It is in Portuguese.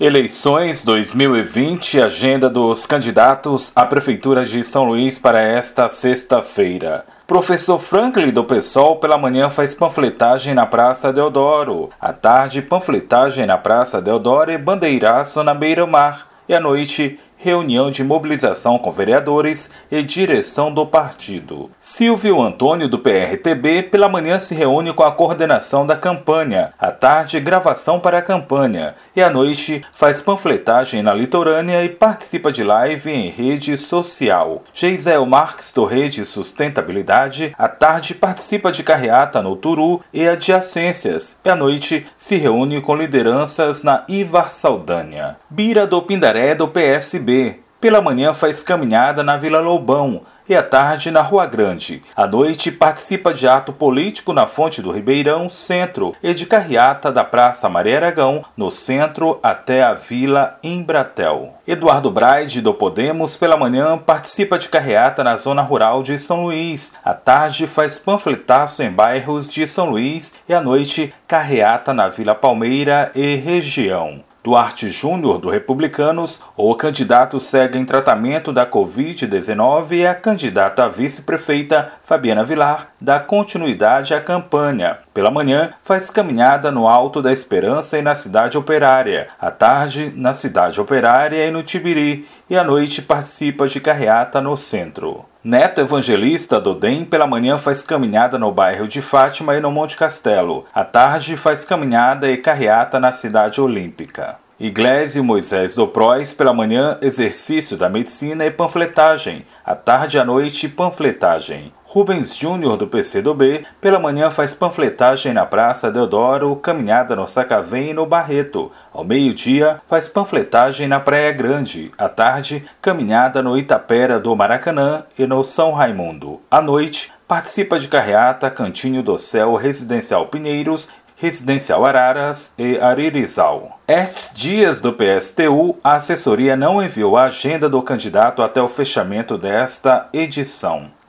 Eleições 2020, agenda dos candidatos à Prefeitura de São Luís para esta sexta-feira. Professor Franklin do PSOL pela manhã faz panfletagem na Praça Deodoro. À tarde, panfletagem na Praça Deodoro e bandeiraço na beira-mar. E à noite, reunião de mobilização com vereadores e direção do partido. Silvio Antônio, do PRTB, pela manhã se reúne com a coordenação da campanha, à tarde, gravação para a campanha, e à noite faz panfletagem na litorânea e participa de live em rede social. Geisel Marques, do Rede Sustentabilidade, à tarde participa de carreata no Turu e adjacências, e à noite se reúne com lideranças na Ivar Saldanha. Bira do Pindaré, do PSB, pela manhã faz caminhada na Vila Lobão e à tarde na Rua Grande. À noite participa de ato político na Fonte do Ribeirão, centro, e de carreata da Praça Maria Aragão, no centro até a Vila Embratel. Eduardo Braide, do Podemos, pela manhã participa de carreata na zona rural de São Luís. À tarde faz panfletaço em bairros de São Luís e à noite carreata na Vila Palmeira e região. Duarte Júnior, do Republicanos, o candidato segue em tratamento da Covid-19 e a candidata a vice-prefeita, Fabiana Vilar, dá continuidade à campanha. Pela manhã, faz caminhada no Alto da Esperança e na Cidade Operária. À tarde, na Cidade Operária e no Tibiri. E à noite, participa de carreata no centro. Neto Evangelista do DEM pela manhã faz caminhada no bairro de Fátima e no Monte Castelo. À tarde faz caminhada e carreata na cidade olímpica. Iglesias Moisés do Prois pela manhã exercício da medicina e panfletagem. À tarde e à noite panfletagem. Rubens Júnior do PCdoB pela manhã faz panfletagem na Praça Deodoro, caminhada no Sacavém e no Barreto. Ao meio-dia faz panfletagem na Praia Grande. À tarde, caminhada no Itapera do Maracanã e no São Raimundo. À noite, participa de carreata Cantinho do Céu Residencial Pinheiros Residencial Araras e Aririzal. Estes dias do PSTU, a assessoria não enviou a agenda do candidato até o fechamento desta edição.